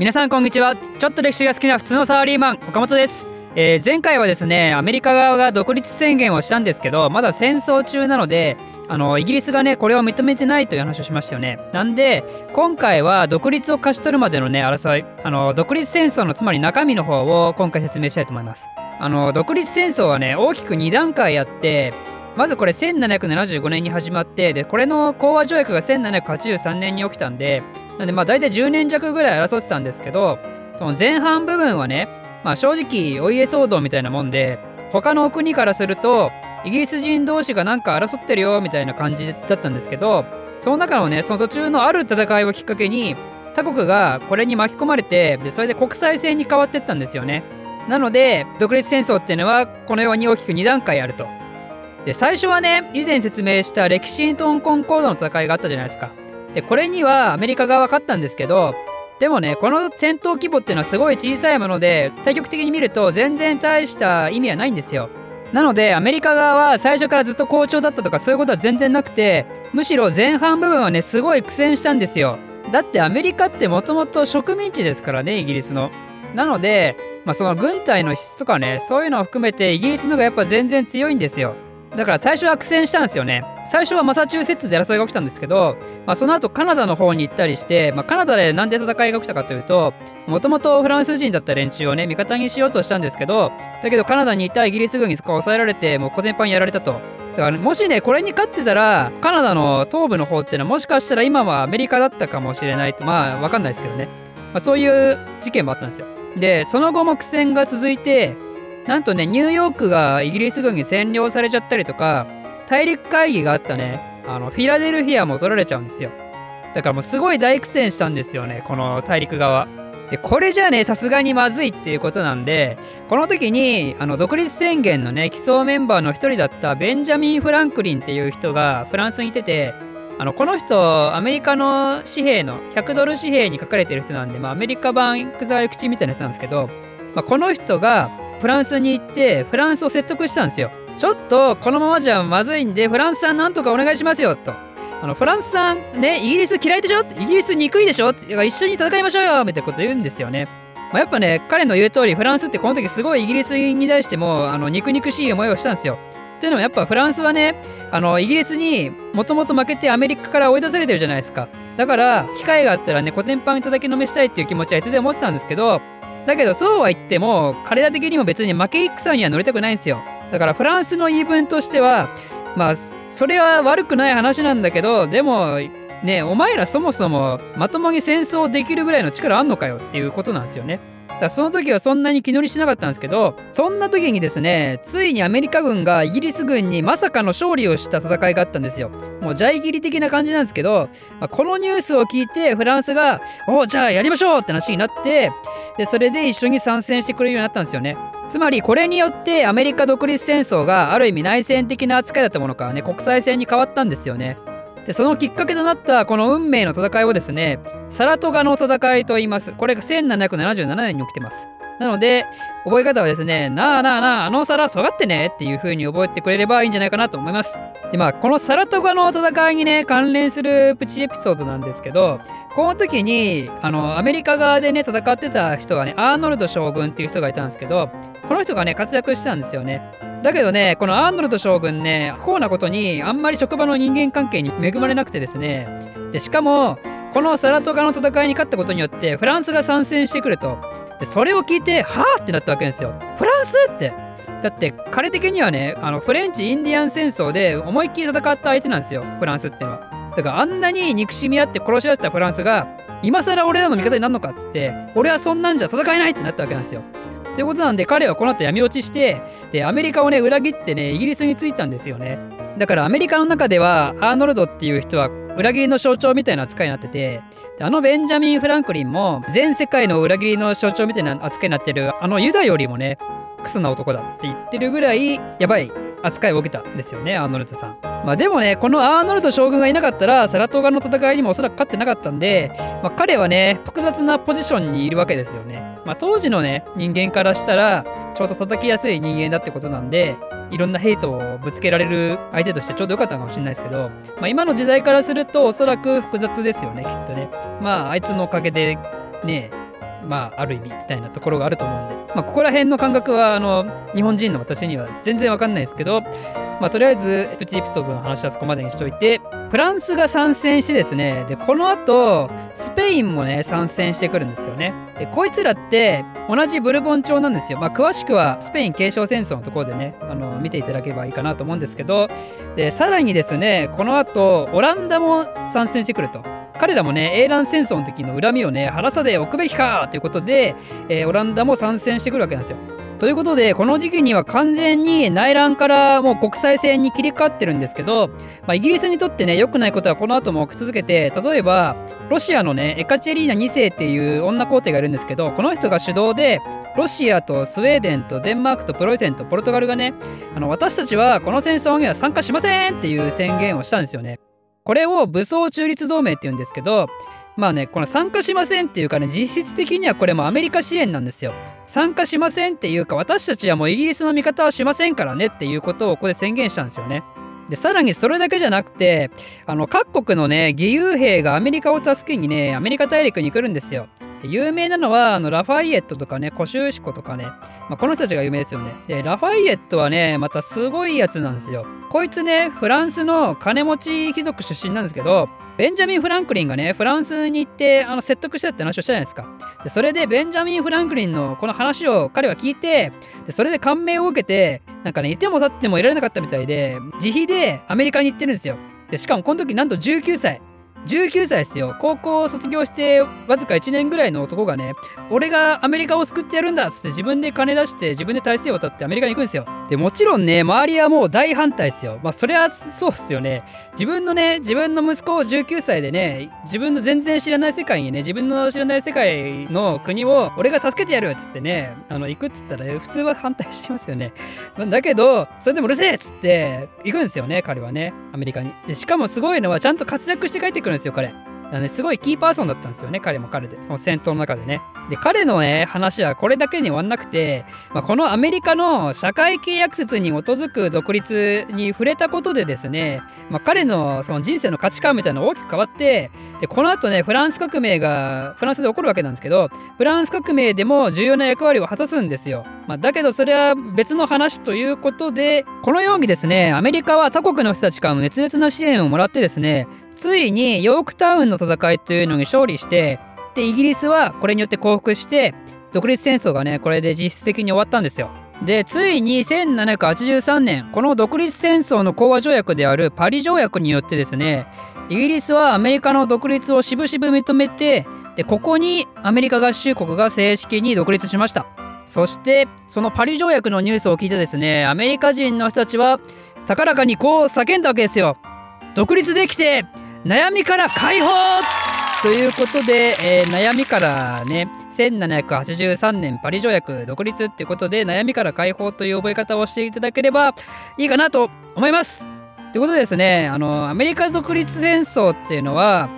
皆さんこんにちは。ちょっと歴史が好きな普通のサラリーマン岡本です。えー、前回はですねアメリカ側が独立宣言をしたんですけどまだ戦争中なのであのイギリスがねこれを認めてないという話をしましたよね。なんで今回は独立を勝ち取るまでのね争いあの独立戦争のつまり中身の方を今回説明したいと思います。あの独立戦争はね大きく2段階あってまずこれ1775年に始まってでこれの講和条約が1783年に起きたんでなんでまあ大体10年弱ぐらい争ってたんですけど、その前半部分はね、まあ正直お家騒動みたいなもんで、他の国からすると、イギリス人同士がなんか争ってるよみたいな感じだったんですけど、その中のね、その途中のある戦いをきっかけに、他国がこれに巻き込まれて、でそれで国際戦に変わってったんですよね。なので、独立戦争っていうのは、このように大きく2段階あると。で、最初はね、以前説明した歴史トンコンコードの戦いがあったじゃないですか。で、これにはアメリカ側は勝ったんですけど、でもね、この戦闘規模っていうのはすごい小さいもので、対局的に見ると全然大した意味はないんですよ。なので、アメリカ側は最初からずっと好調だったとかそういうことは全然なくて、むしろ前半部分はね、すごい苦戦したんですよ。だってアメリカってもともと植民地ですからね、イギリスの。なので、まあ、その軍隊の質とかね、そういうのを含めてイギリスのがやっぱ全然強いんですよ。だから最初は苦戦したんですよね。最初はマサチューセッツで争いが起きたんですけど、まあ、その後カナダの方に行ったりして、まあ、カナダでなんで戦いが起きたかというと、もともとフランス人だった連中をね、味方にしようとしたんですけど、だけどカナダにいたイギリス軍にそこを抑えられて、もうコテンパンやられたと。だから、ね、もしね、これに勝ってたら、カナダの東部の方っていうのはもしかしたら今はアメリカだったかもしれないと、まあわかんないですけどね。まあ、そういう事件もあったんですよ。で、その後も苦戦が続いて、なんとね、ニューヨークがイギリス軍に占領されちゃったりとか、大陸会議があったね、あの、フィラデルフィアも取られちゃうんですよ。だからもうすごい大苦戦したんですよね、この大陸側。で、これじゃね、さすがにまずいっていうことなんで、この時に、あの、独立宣言のね、基礎メンバーの一人だったベンジャミン・フランクリンっていう人がフランスにいてて、あの、この人、アメリカの紙幣の、100ドル紙幣に書かれてる人なんで、まあ、アメリカ版福沢諭吉みたいな人なんですけど、まあ、この人が、フランスに行ってフランスを説得したんですよ。ちょっとこのままじゃまずいんでフランスさんなんとかお願いしますよと。あのフランスさんねイギリス嫌いでしょ？イギリス憎いでしょ？一緒に戦いましょうよみたいなこと言うんですよね。まあ、やっぱね彼の言う通りフランスってこの時すごいイギリスに対してもあの憎々しい思いをしたんですよ。っていうのもやっぱフランスはねあのイギリスにもともと負けてアメリカから追い出されてるじゃないですか。だから機会があったらねコテンパン叩きのめしたいっていう気持ちはいつでも持ってたんですけどだけどそうは言っても彼ら的にも別に負け戦には乗りたくないんですよ。だからフランスの言い分としてはまあそれは悪くない話なんだけどでもねお前らそもそもまともに戦争できるぐらいの力あんのかよっていうことなんですよね。だその時はそんなに気乗りしなかったんですけどそんな時にですねついにアメリカ軍がイギリス軍にまさかの勝利をした戦いがあったんですよもうジャイギリ的な感じなんですけど、まあ、このニュースを聞いてフランスが「おおじゃあやりましょう!」って話になってでそれで一緒に参戦してくれるようになったんですよねつまりこれによってアメリカ独立戦争がある意味内戦的な扱いだったものからね国際戦に変わったんですよねでそのきっかけとなったこの運命の戦いをですねサラトガの戦いと言います。これが1777年に起きてます。なので覚え方はですねなあなあなああの皿尖ってねっていう風に覚えてくれればいいんじゃないかなと思います。でまあこのサラトガの戦いにね関連するプチエピソードなんですけどこの時にあのアメリカ側でね戦ってた人がねアーノルド将軍っていう人がいたんですけどこの人がね活躍してたんですよね。だけどね、このアーノルド将軍ね、不幸なことに、あんまり職場の人間関係に恵まれなくてですね、でしかも、このサラトガの戦いに勝ったことによって、フランスが参戦してくると。でそれを聞いて、はぁってなったわけですよ。フランスって。だって彼的にはね、あのフレンチ・インディアン戦争で思いっきり戦った相手なんですよ、フランスっていうのは。だからあんなに憎しみ合って殺し合ってたフランスが、今更俺らの味方になるのかっつって、俺はそんなんじゃ戦えないってなったわけなんですよ。ということなんで彼はこの後闇落ちしてでアメリカをね裏切ってねイギリスに着いたんですよねだからアメリカの中ではアーノルドっていう人は裏切りの象徴みたいな扱いになっててあのベンジャミン・フランクリンも全世界の裏切りの象徴みたいな扱いになってるあのユダよりもねクソな男だって言ってるぐらいやばい扱いを受けたんですよねアーノルドさん。まあでもねこのアーノルド将軍がいなかったらサラトガの戦いにもおそらく勝ってなかったんで、まあ、彼はね複雑なポジションにいるわけですよね。まあ、当時のね人間からしたらちょうど叩きやすい人間だってことなんでいろんなヘイトをぶつけられる相手としてちょうどよかったかもしれないですけど、まあ、今の時代からするとおそらく複雑ですよねきっとねまああいつのおかげでねまあある意味みたいなところがあると思うんで、まあ、ここら辺の感覚はあの日本人の私には全然わかんないですけど、まあ、とりあえずプチエピソードの話はそこまでにしといてフランスが参戦してですねでこの後スペインもね参戦してくるんですよねでこいつらって同じブルボン朝なんですよ。まあ、詳しくはスペイン継承戦争のところでね、あの見ていただければいいかなと思うんですけど、でさらにですね、この後、オランダも参戦してくると。彼らもね、英蘭戦争の時の恨みをね、晴らさでおくべきかということで、えー、オランダも参戦してくるわけなんですよ。ということで、この時期には完全に内乱からもう国際戦に切り替わってるんですけど、まあ、イギリスにとってね、良くないことはこの後も起き続けて、例えば、ロシアのね、エカチェリーナ2世っていう女皇帝がいるんですけど、この人が主導で、ロシアとスウェーデンとデンマークとプロイセンとポルトガルがね、あの私たちはこの戦争には参加しませんっていう宣言をしたんですよね。これを武装中立同盟って言うんですけど、まあね、この参加しませんっていうかね、実質的にはこれもアメリカ支援なんですよ。参加しませんっていうか、私たちはもうイギリスの味方はしませんからねっていうことをここで宣言したんですよね。で、さらにそれだけじゃなくて、あの、各国のね、義勇兵がアメリカを助けにね、アメリカ大陸に来るんですよ。有名なのはあのラファイエットとかね、コシューシコとかね、まあ、この人たちが有名ですよね。で、ラファイエットはね、またすごいやつなんですよ。こいつね、フランスの金持ち貴族出身なんですけど、ベンジャミン・フランクリンがね、フランスに行ってあの説得したって話をしたじゃないですか。で、それでベンジャミン・フランクリンのこの話を彼は聞いて、でそれで感銘を受けて、なんかね、いても立ってもいられなかったみたいで、自費でアメリカに行ってるんですよ。で、しかもこの時なんと19歳。19歳ですよ。高校を卒業してわずか1年ぐらいの男がね、俺がアメリカを救ってやるんだっつって自分で金出して自分で体制を渡ってアメリカに行くんですよ。で、もちろんね、周りはもう大反対ですよ。まあそれはそうっすよね。自分のね、自分の息子を19歳でね、自分の全然知らない世界にね、自分の知らない世界の国を俺が助けてやるっつってね、あの、行くっつったら、ね、普通は反対しますよね。だけど、それでもうるせえっつって行くんですよね、彼はね、アメリカに。で、しかもすごいのはちゃんと活躍して帰ってくるんですよ、彼。ね、すごいキーパーソンだったんですよね、彼も彼で、その戦闘の中でね。で、彼のね、話はこれだけに終わんなくて、まあ、このアメリカの社会契約説に基づく独立に触れたことでですね、まあ、彼のその人生の価値観みたいなの大きく変わって、で、この後ね、フランス革命がフランスで起こるわけなんですけど、フランス革命でも重要な役割を果たすんですよ。まあ、だけどそれは別の話ということで、このようにですね、アメリカは他国の人たちからの熱烈な支援をもらってですね、ついにヨークタウンの戦いというのに勝利してでイギリスはこれによって降伏して独立戦争がねこれで実質的に終わったんですよ。でついに1783年この独立戦争の講和条約であるパリ条約によってですねイギリスはアメリカの独立をしぶしぶ認めてでここにアメリカ合衆国が正式に独立しましたそしてそのパリ条約のニュースを聞いてですねアメリカ人の人たちは高らかにこう叫んだわけですよ独立できて悩みから解放ということで、えー、悩みからね、1783年パリ条約独立っていうことで悩みから解放という覚え方をしていただければいいかなと思います。ということでですね、あの、アメリカ独立戦争っていうのは、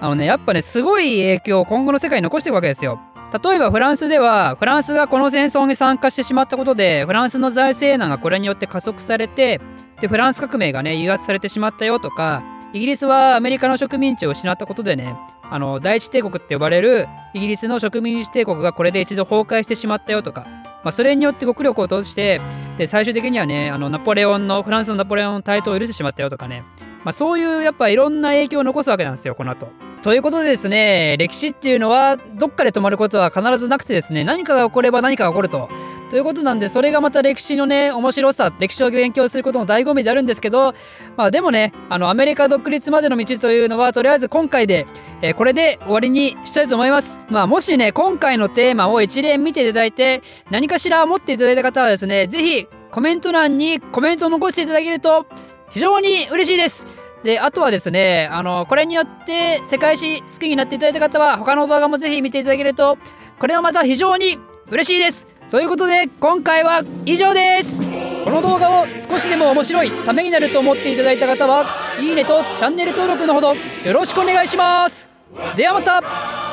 あのね、やっぱね、すごい影響を今後の世界に残していくわけですよ。例えばフランスでは、フランスがこの戦争に参加してしまったことで、フランスの財政難がこれによって加速されて、で、フランス革命がね、誘発されてしまったよとか、イギリスはアメリカの植民地を失ったことでね、あの第一帝国って呼ばれるイギリスの植民地帝国がこれで一度崩壊してしまったよとか、まあ、それによって国力を落としてで最終的にはねあのナポレオンのフランスのナポレオンの台頭を許してしまったよとかね、まあ、そういうやっぱいろんな影響を残すわけなんですよこの後。ということでですね歴史っていうのはどっかで止まることは必ずなくてですね何かが起これば何かが起こるとということなんで、それがまた歴史のね、面白さ、歴史を勉強することの醍醐味であるんですけど、まあでもね、あの、アメリカ独立までの道というのは、とりあえず今回で、えー、これで終わりにしたいと思います。まあもしね、今回のテーマを一連見ていただいて、何かしら思っていただいた方はですね、ぜひコメント欄にコメントを残していただけると非常に嬉しいです。で、あとはですね、あの、これによって世界史好きになっていただいた方は、他の動画もぜひ見ていただけると、これはまた非常に嬉しいです。ということで今回は以上です。この動画を少しでも面白いためになると思っていただいた方はいいねとチャンネル登録のほどよろしくお願いします。ではまた。